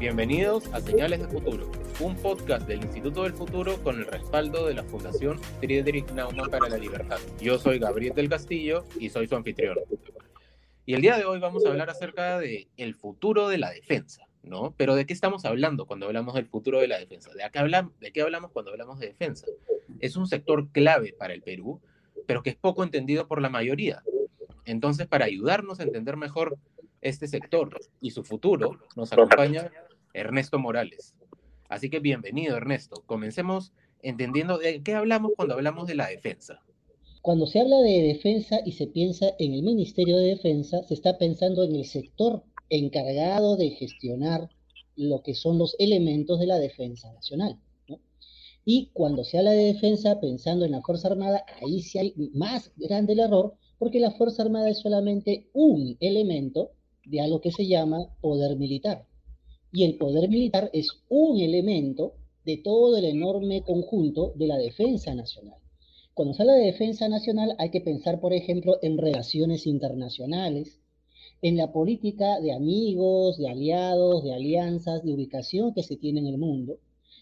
Bienvenidos a Señales de Futuro, un podcast del Instituto del Futuro con el respaldo de la Fundación Friedrich Naumann para la Libertad. Yo soy Gabriel del Castillo y soy su anfitrión. Y el día de hoy vamos a hablar acerca de el futuro de la defensa, ¿no? Pero ¿de qué estamos hablando cuando hablamos del futuro de la defensa? ¿De qué hablamos, de qué hablamos cuando hablamos de defensa? Es un sector clave para el Perú, pero que es poco entendido por la mayoría. Entonces, para ayudarnos a entender mejor este sector y su futuro, nos acompaña Ernesto Morales. Así que bienvenido, Ernesto. Comencemos entendiendo de qué hablamos cuando hablamos de la defensa. Cuando se habla de defensa y se piensa en el Ministerio de Defensa, se está pensando en el sector encargado de gestionar lo que son los elementos de la defensa nacional. Y cuando se habla de defensa pensando en la Fuerza Armada, ahí sí hay más grande el error, porque la Fuerza Armada es solamente un elemento de algo que se llama poder militar. Y el poder militar es un elemento de todo el enorme conjunto de la defensa nacional. Cuando se habla de defensa nacional hay que pensar, por ejemplo, en relaciones internacionales, en la política de amigos, de aliados, de alianzas, de ubicación que se tiene en el mundo.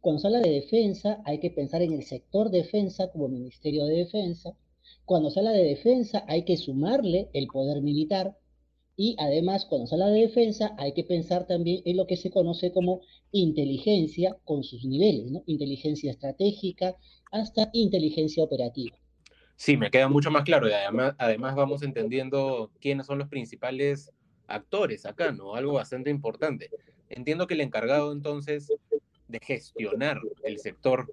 Cuando se habla de defensa hay que pensar en el sector defensa como Ministerio de Defensa. Cuando se habla de defensa hay que sumarle el poder militar, y además, cuando se habla de defensa, hay que pensar también en lo que se conoce como inteligencia con sus niveles, ¿no? Inteligencia estratégica hasta inteligencia operativa. Sí, me queda mucho más claro y además, además vamos entendiendo quiénes son los principales actores acá, ¿no? Algo bastante importante. Entiendo que el encargado entonces de gestionar el sector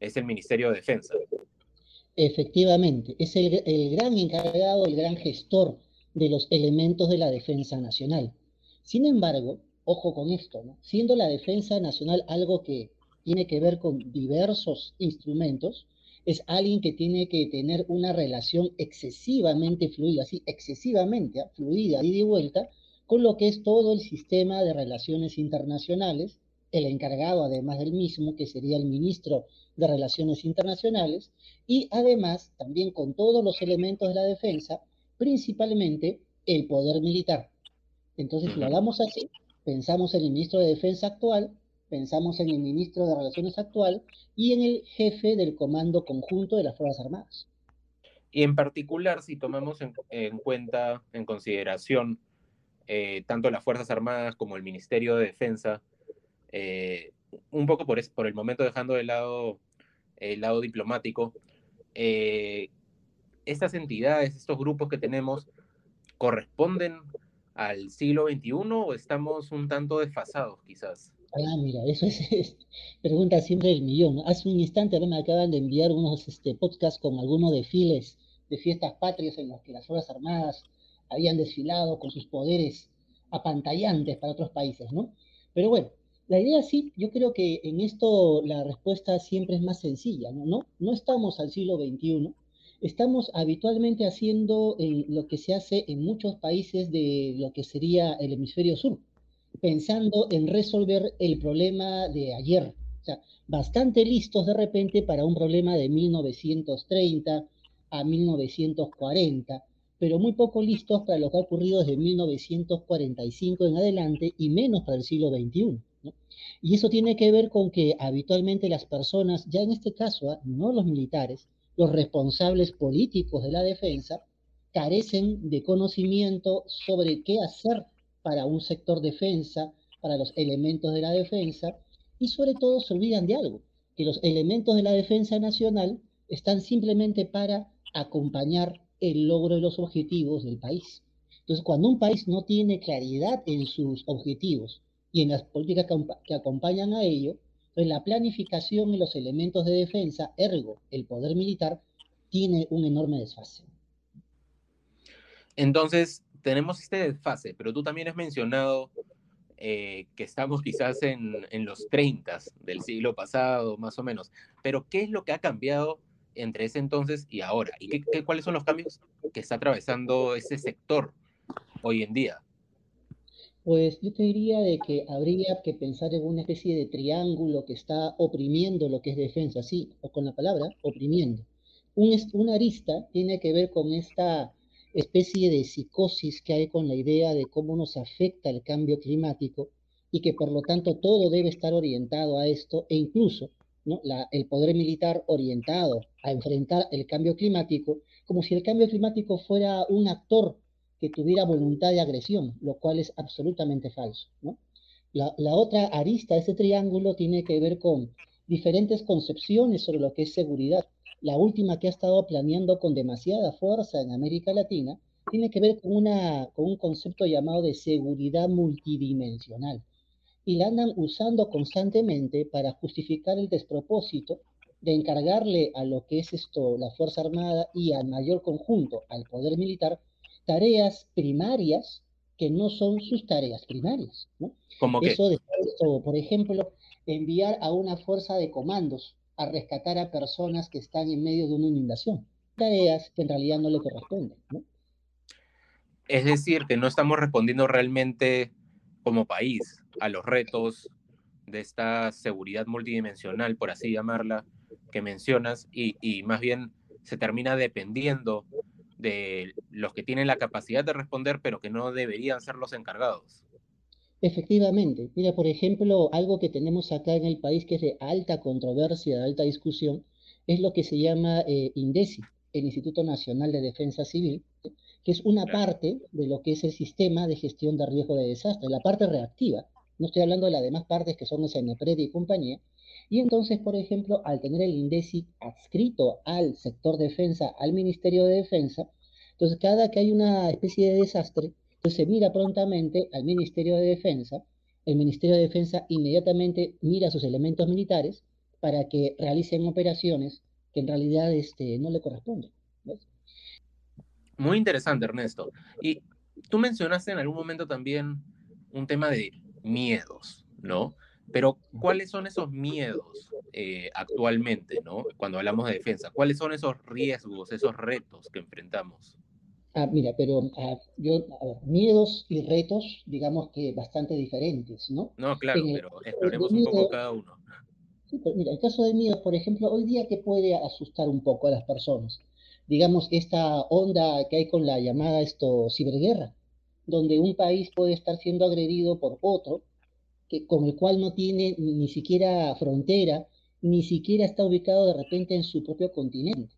es el Ministerio de Defensa. Efectivamente, es el, el gran encargado, el gran gestor de los elementos de la defensa nacional. Sin embargo, ojo con esto, siendo la defensa nacional algo que tiene que ver con diversos instrumentos, es alguien que tiene que tener una relación excesivamente fluida, así, excesivamente ¿ah? fluida, y de vuelta, con lo que es todo el sistema de relaciones internacionales, el encargado además del mismo, que sería el ministro de Relaciones Internacionales, y además también con todos los elementos de la defensa, principalmente el poder militar. Entonces, si lo hablamos así, pensamos en el ministro de Defensa actual, pensamos en el ministro de Relaciones actual y en el jefe del Comando Conjunto de las Fuerzas Armadas. Y en particular, si tomamos en, cuenta, en consideración, eh, tanto las Fuerzas Armadas como el Ministerio de Defensa, eh, un poco por, por el momento dejando de lado el lado diplomático, eh, estas entidades, estos grupos que tenemos, corresponden al siglo XXI o estamos un tanto desfasados quizás? Ah, mira, eso es, pregunta siempre el millón. Hace un instante me acaban de enviar unos este, podcasts con algunos desfiles de fiestas patrias en los que las Fuerzas Armadas habían desfilado con sus poderes apantallantes para otros países, ¿no? Pero bueno, la idea sí, yo creo que en esto la respuesta siempre es más sencilla, ¿no? No, no estamos al siglo XXI, estamos habitualmente haciendo eh, lo que se hace en muchos países de lo que sería el hemisferio sur, pensando en resolver el problema de ayer. O sea, bastante listos de repente para un problema de 1930 a 1940, pero muy poco listos para lo que ha ocurrido desde 1945 en adelante y menos para el siglo XXI. Y eso tiene que ver con que habitualmente las personas, ya en este caso, ¿ah? no los militares, los responsables políticos de la defensa carecen de conocimiento sobre qué hacer para un sector defensa, para los elementos de la defensa, y sobre todo se olvidan de algo, que los elementos de la defensa nacional están simplemente para acompañar el logro de los objetivos del país. Entonces, cuando un país no tiene claridad en sus objetivos y en las políticas que acompañan a ello, entonces, la planificación y los elementos de defensa, ergo el poder militar, tiene un enorme desfase. Entonces, tenemos este desfase, pero tú también has mencionado eh, que estamos quizás en, los 30 del siglo pasado, más o menos. Pero, ¿qué es lo que ha cambiado entre ese entonces y ahora? ¿Y qué, cuáles son los cambios que está atravesando ese sector hoy en día? Pues yo te diría de que habría que pensar en una especie de triángulo que está oprimiendo lo que es defensa, sí, o con la palabra oprimiendo. Un, una arista tiene que ver con esta especie de psicosis que hay con la idea de cómo nos afecta el cambio climático y que por lo tanto todo debe estar orientado a esto e incluso el poder militar orientado a enfrentar el cambio climático, como si el cambio climático fuera un actor tuviera voluntad de agresión, lo cual es absolutamente falso. La, otra arista de ese triángulo tiene que ver con diferentes concepciones sobre lo que es seguridad. La última que ha estado planeando con demasiada fuerza en América Latina tiene que ver con, con un concepto llamado de seguridad multidimensional. Y la andan usando constantemente para justificar el despropósito de encargarle a lo que es esto, la Fuerza Armada y al mayor conjunto, al poder militar, tareas primarias que no son sus tareas primarias. ¿no? Eso de esto, por ejemplo, enviar a una fuerza de comandos a rescatar a personas que están en medio de una inundación. Tareas que en realidad no le corresponden. ¿no? Es decir, que no estamos respondiendo realmente como país a los retos de esta seguridad multidimensional, por así llamarla, que mencionas, y, y más bien se termina dependiendo de los que tienen la capacidad de responder, pero que no deberían ser los encargados. Efectivamente. Mira, por ejemplo, algo que tenemos acá en el país que es de alta controversia, de alta discusión, es lo que se llama eh, INDECI, el Instituto Nacional de Defensa Civil, que es una parte de lo que es el sistema de gestión de riesgo de desastre, la parte reactiva. No estoy hablando de las demás partes que son el CNPRED y compañía. Y entonces, por ejemplo, al tener el INDECI adscrito al sector defensa, al Ministerio de Defensa, entonces cada que hay una especie de desastre, entonces se mira prontamente al Ministerio de Defensa, el Ministerio de Defensa inmediatamente mira sus elementos militares para que realicen operaciones que en realidad este, no le corresponden. Muy interesante, Ernesto. Y tú mencionaste en algún momento también un tema de miedos, ¿no? Pero ¿cuáles son esos miedos eh, actualmente, ¿no? Cuando hablamos de defensa, ¿cuáles son esos riesgos, esos retos que enfrentamos? Ah, mira, pero ah, yo, miedos y retos, digamos que bastante diferentes, ¿no? No, claro, pero exploremos un poco cada uno. Sí, pero mira, el caso de miedos, por ejemplo, hoy día que puede asustar un poco a las personas, digamos, esta onda que hay con la llamada esto ciberguerra, donde un país puede estar siendo agredido por otro, con el cual no tiene ni siquiera frontera, ni siquiera está ubicado de repente en su propio continente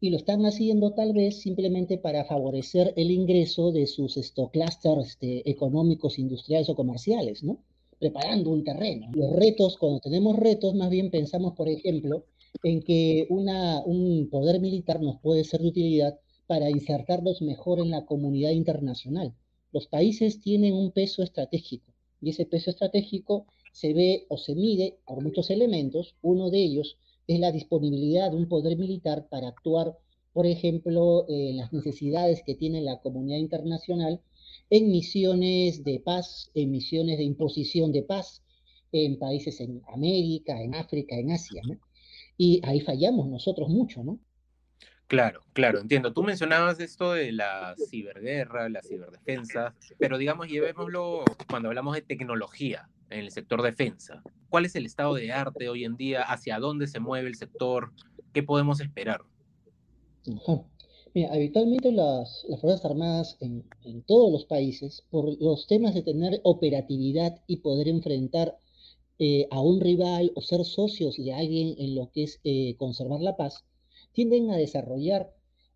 y lo están haciendo tal vez simplemente para favorecer el ingreso de sus esto, clústeres este, económicos, industriales o comerciales, ¿no? Preparando un terreno. Los retos, cuando tenemos retos, más bien pensamos, por ejemplo, en que un poder militar nos puede ser de utilidad para insertarnos mejor en la comunidad internacional. Los países tienen un peso estratégico y ese peso estratégico se ve o se mide por muchos elementos. Uno de ellos es la disponibilidad de un poder militar para actuar, por ejemplo, en las necesidades que tiene la comunidad internacional en misiones de paz, en misiones de imposición de paz, en países en América, en África, en Asia. Y ahí fallamos nosotros mucho, ¿no? Claro, claro, entiendo. Tú mencionabas esto de la ciberguerra, la ciberdefensa, pero digamos, llevémoslo cuando hablamos de tecnología en el sector defensa. ¿Cuál es el estado de arte hoy en día? ¿Hacia dónde se mueve el sector? ¿Qué podemos esperar? Mira, habitualmente las, Fuerzas Armadas en, todos los países, por los temas de tener operatividad y poder enfrentar eh, a un rival o ser socios de alguien en lo que es eh, conservar la paz, tienden a desarrollar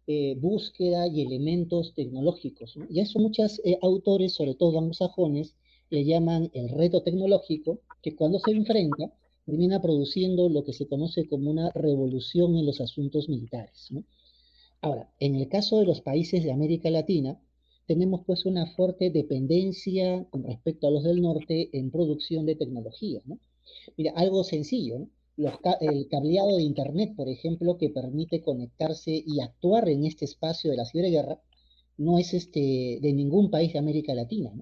eh, búsqueda y elementos tecnológicos. Y eso muchos autores, sobre todo anglosajones, le llaman el reto tecnológico, que cuando se enfrenta termina produciendo lo que se conoce como una revolución en los asuntos militares. Ahora, en el caso de los países de América Latina, tenemos pues una fuerte dependencia con respecto a los del norte en producción de tecnología. Mira, algo sencillo, el cableado de Internet, por ejemplo, que permite conectarse y actuar en este espacio de la ciberguerra, no es este, de ningún país de América Latina.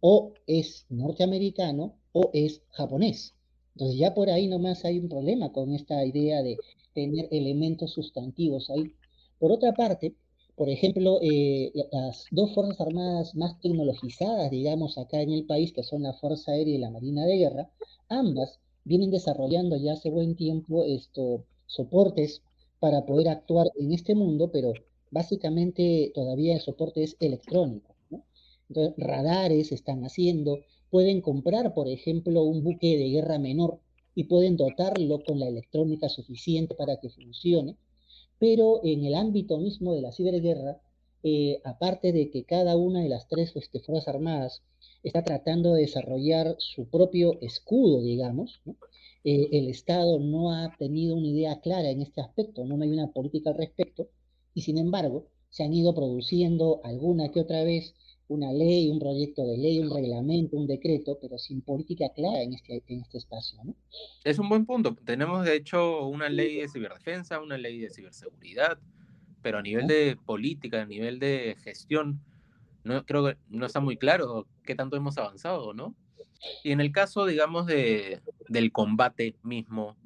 o es norteamericano o es japonés. Entonces ya por ahí nomás hay un problema con esta idea de tener elementos sustantivos ahí. Por otra parte, por ejemplo, eh, las dos fuerzas armadas más tecnologizadas, digamos, acá en el país, que son la Fuerza Aérea y la Marina de Guerra, ambas vienen desarrollando ya hace buen tiempo estos soportes para poder actuar en este mundo, pero básicamente todavía el soporte es electrónico. Radares están haciendo, pueden comprar, por ejemplo, un buque de guerra menor y pueden dotarlo con la electrónica suficiente para que funcione, pero en el ámbito mismo de la ciberguerra, eh, aparte de que cada una de las tres este, Fuerzas Armadas está tratando de desarrollar su propio escudo, digamos, eh, el Estado no ha tenido una idea clara en este aspecto, no hay una política al respecto, y sin embargo se han ido produciendo alguna que otra vez una ley, un proyecto de ley, un reglamento, un decreto, pero sin política clara en este, en este espacio. ¿no? Es un buen punto. Tenemos, de hecho, una ley de ciberdefensa, una ley de ciberseguridad, pero a nivel de política, a nivel de gestión, no creo que no está muy claro qué tanto hemos avanzado, ¿no? Y en el caso, digamos, de, del combate mismo,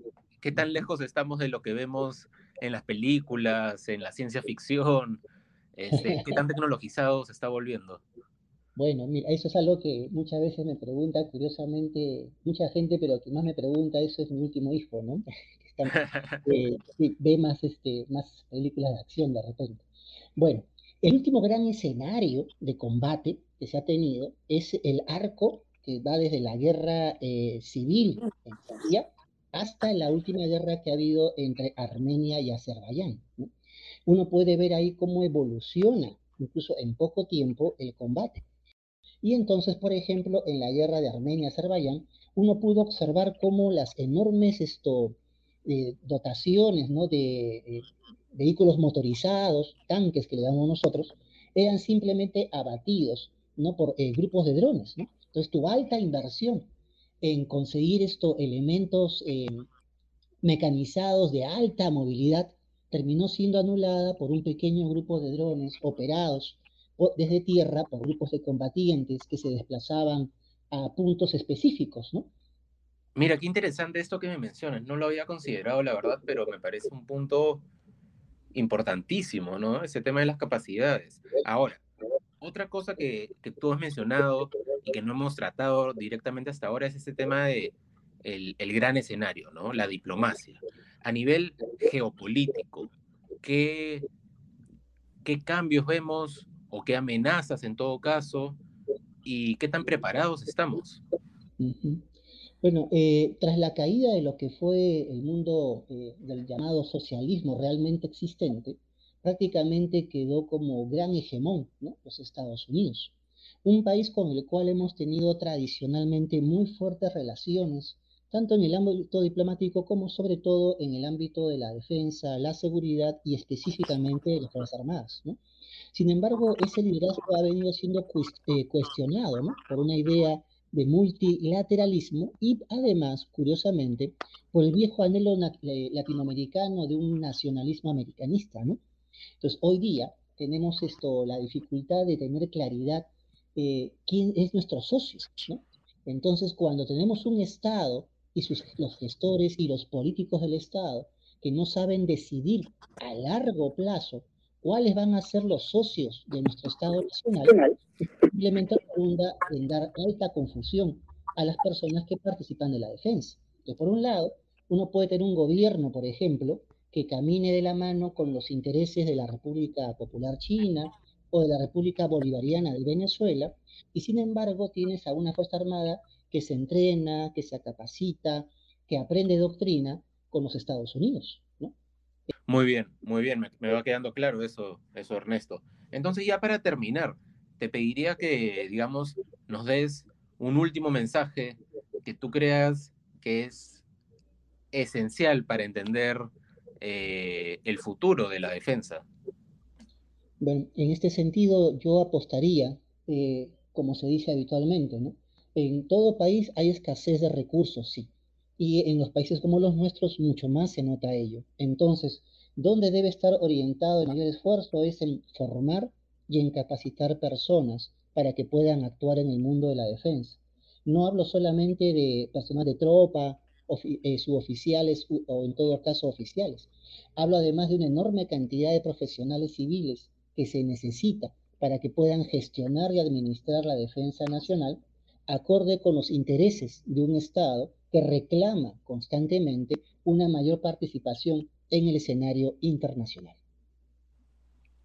¿qué tan lejos estamos de lo que vemos en las películas, en la ciencia ficción? Este, ¿Qué tan tecnologizado se está volviendo? Bueno, mira, eso es algo que muchas veces me pregunta, curiosamente, mucha gente, pero que más me pregunta eso es mi último hijo, ¿no? Eh, ve más, este, más películas de acción de repente. Bueno, el último gran escenario de combate que se ha tenido es el arco que va desde la guerra eh, civil en Siria hasta la última guerra que ha habido entre Armenia y Azerbaiyán. Uno puede ver ahí cómo evoluciona, incluso en poco tiempo, el combate. Y entonces, por ejemplo, en la guerra de Armenia-Azerbaiyán, uno pudo observar cómo las enormes esto, eh, dotaciones ¿no? de eh, vehículos motorizados, tanques que le damos nosotros, eran simplemente abatidos ¿no? por eh, grupos de drones. ¿no? Entonces, tu alta inversión en conseguir estos elementos eh, mecanizados de alta movilidad terminó siendo anulada por un pequeño grupo de drones operados desde tierra por grupos de combatientes que se desplazaban a puntos específicos, ¿no? Mira, qué interesante esto que me mencionas. No lo había considerado, la verdad, pero me parece un punto importantísimo, ¿no? Ese tema de las capacidades. Ahora, otra cosa que, tú has mencionado y que no hemos tratado directamente hasta ahora es ese tema de el, gran escenario, ¿no? La diplomacia. A nivel geopolítico, ¿qué, ¿qué cambios vemos o qué amenazas en todo caso y qué tan preparados estamos? Uh. Bueno, eh, tras la caída de lo que fue el mundo eh, del llamado socialismo realmente existente, prácticamente quedó como gran hegemón ¿no? los Estados Unidos, un país con el cual hemos tenido tradicionalmente muy fuertes relaciones, tanto en el ámbito diplomático como sobre todo en el ámbito de la defensa, la seguridad y específicamente de las Fuerzas Armadas. ¿no? Sin embargo, ese liderazgo ha venido siendo eh, cuestionado ¿no? por una idea de multilateralismo y además, curiosamente, por el viejo anhelo latinoamericano de un nacionalismo americanista, ¿no? Entonces, hoy día tenemos esto, la dificultad de tener claridad eh, quién es nuestro socio, ¿no? Entonces, cuando tenemos un Estado y sus, los gestores y los políticos del Estado que no saben decidir a largo plazo cuáles van a ser los socios de nuestro Estado nacional, simplemente redunda en dar alta confusión a las personas que participan de la defensa. Entonces, por un lado, uno puede tener un gobierno, por ejemplo, que camine de la mano con los intereses de la República Popular China o de la República Bolivariana de Venezuela, y sin embargo tienes a una Fuerza Armada que se entrena, que se capacita, que aprende doctrina con los Estados Unidos. Muy bien, muy bien, me, va quedando claro eso, eso, Ernesto. Entonces, ya para terminar, te pediría que, digamos, nos des un último mensaje que tú creas que es esencial para entender eh, el futuro de la defensa. Bueno, en este sentido, yo apostaría, eh, como se dice habitualmente, ¿no? En todo país hay escasez de recursos, sí. Y en los países como los nuestros, mucho más se nota ello. Entonces, donde debe estar orientado el mayor esfuerzo es en formar y en capacitar personas para que puedan actuar en el mundo de la defensa. No hablo solamente de personas de tropa, eh, suboficiales o en todo caso oficiales. Hablo además de una enorme cantidad de profesionales civiles que se necesita para que puedan gestionar y administrar la defensa nacional acorde con los intereses de un Estado que reclama constantemente una mayor participación en el escenario internacional.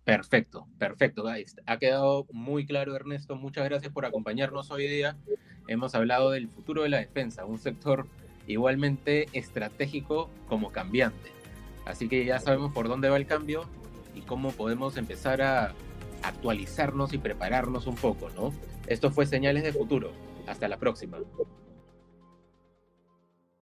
Perfecto, perfecto. Ha quedado muy claro, Ernesto. Muchas gracias por acompañarnos hoy día hemos hablado del futuro de la defensa, un sector igualmente estratégico como cambiante. Así que ya sabemos por dónde va el cambio y cómo podemos empezar a actualizarnos y prepararnos un poco, ¿no? Esto fue Señales de Futuro. Hasta la próxima.